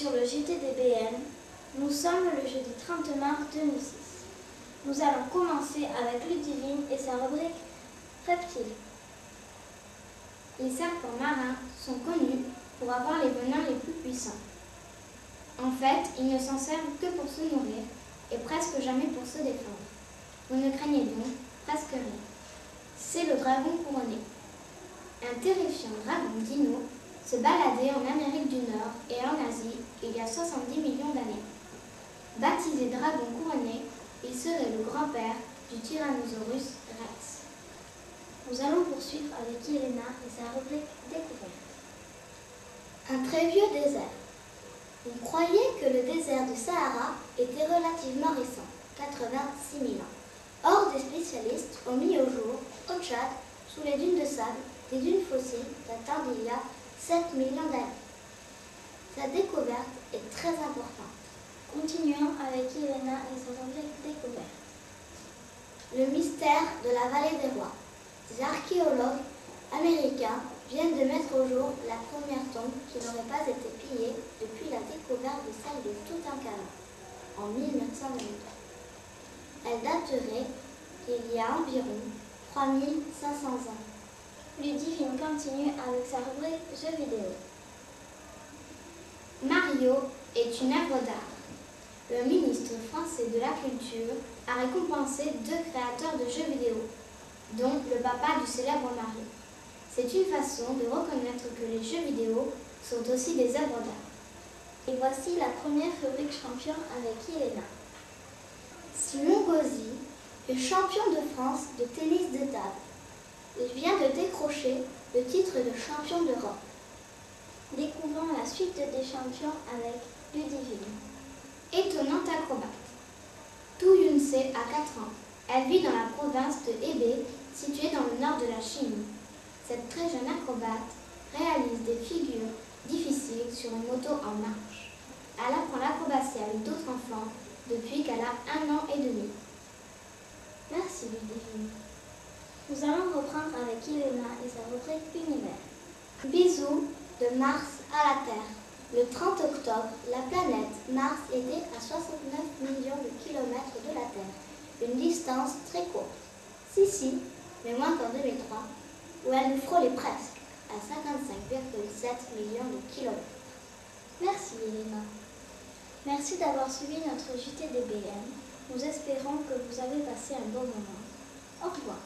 Sur le JTDBN. Nous sommes le jeudi 30 mars 2006. Nous allons commencer avec Ludivine et sa rubrique Reptiles. Les serpents marins sont connus pour avoir les venins les plus puissants. En fait, ils ne s'en servent que pour se nourrir et presque jamais pour se défendre. Vous ne craignez donc presque rien. C'est le dragon couronné. Un terrifiant dragon dino se baladait en Amérique du Nord et en Asie il y a 70 millions d'années. Baptisé dragon couronné, il serait le grand-père du Tyrannosaurus rex. Nous allons poursuivre avec Elena et sa rubrique Découverte. Un très vieux désert. On croyait que le désert du Sahara était relativement récent, 86 000 ans. Or, des spécialistes ont mis au jour, au Tchad, sous les dunes de sable, des dunes fossiles datant d'il y a 7 millions d'années. Sa découverte est très importante. Continuons avec Elena et sa rubrique Découverte. Le mystère de la vallée des rois. Des archéologues américains viennent de mettre au jour la première tombe qui n'aurait pas été pillée depuis la découverte de celle de Toutankhamon en 1923. Elle daterait d'il y a environ 3500 ans. Ludivine continue avec sa rubrique Jeux vidéo. Mario est une œuvre d'art. Le ministre français de la Culture a récompensé deux créateurs de jeux vidéo, dont le papa du célèbre Mario. C'est une façon de reconnaître que les jeux vidéo sont aussi des œuvres d'art. Et voici la première rubrique champion avec Elena. Simon Gauzy est champion de France de tennis de table. Il vient de décrocher le titre de champion d'Europe. Découvrons la suite des champions avec Ludivine. Étonnante acrobate. Tu Yunse a 4 ans. Elle vit dans la province de Hebei, située dans le nord de la Chine. Cette très jeune acrobate réalise des figures difficiles sur une moto en marche. Elle apprend l'acrobatie avec d'autres enfants depuis qu'elle a un an et demi. Merci Ludivine. Nous allons reprendre avec Elena et sa rubrique Univers. Bisous de Mars à la Terre. Le 30 octobre, la planète Mars était à 69 millions de kilomètres de la Terre, une distance très courte. Si, si, mais moins qu'en 2003, où elle nous frôlait presque à 55,7 millions de kilomètres. Merci Elena. Merci d'avoir suivi notre JTDBN. Nous espérons que vous avez passé un bon moment. Au revoir.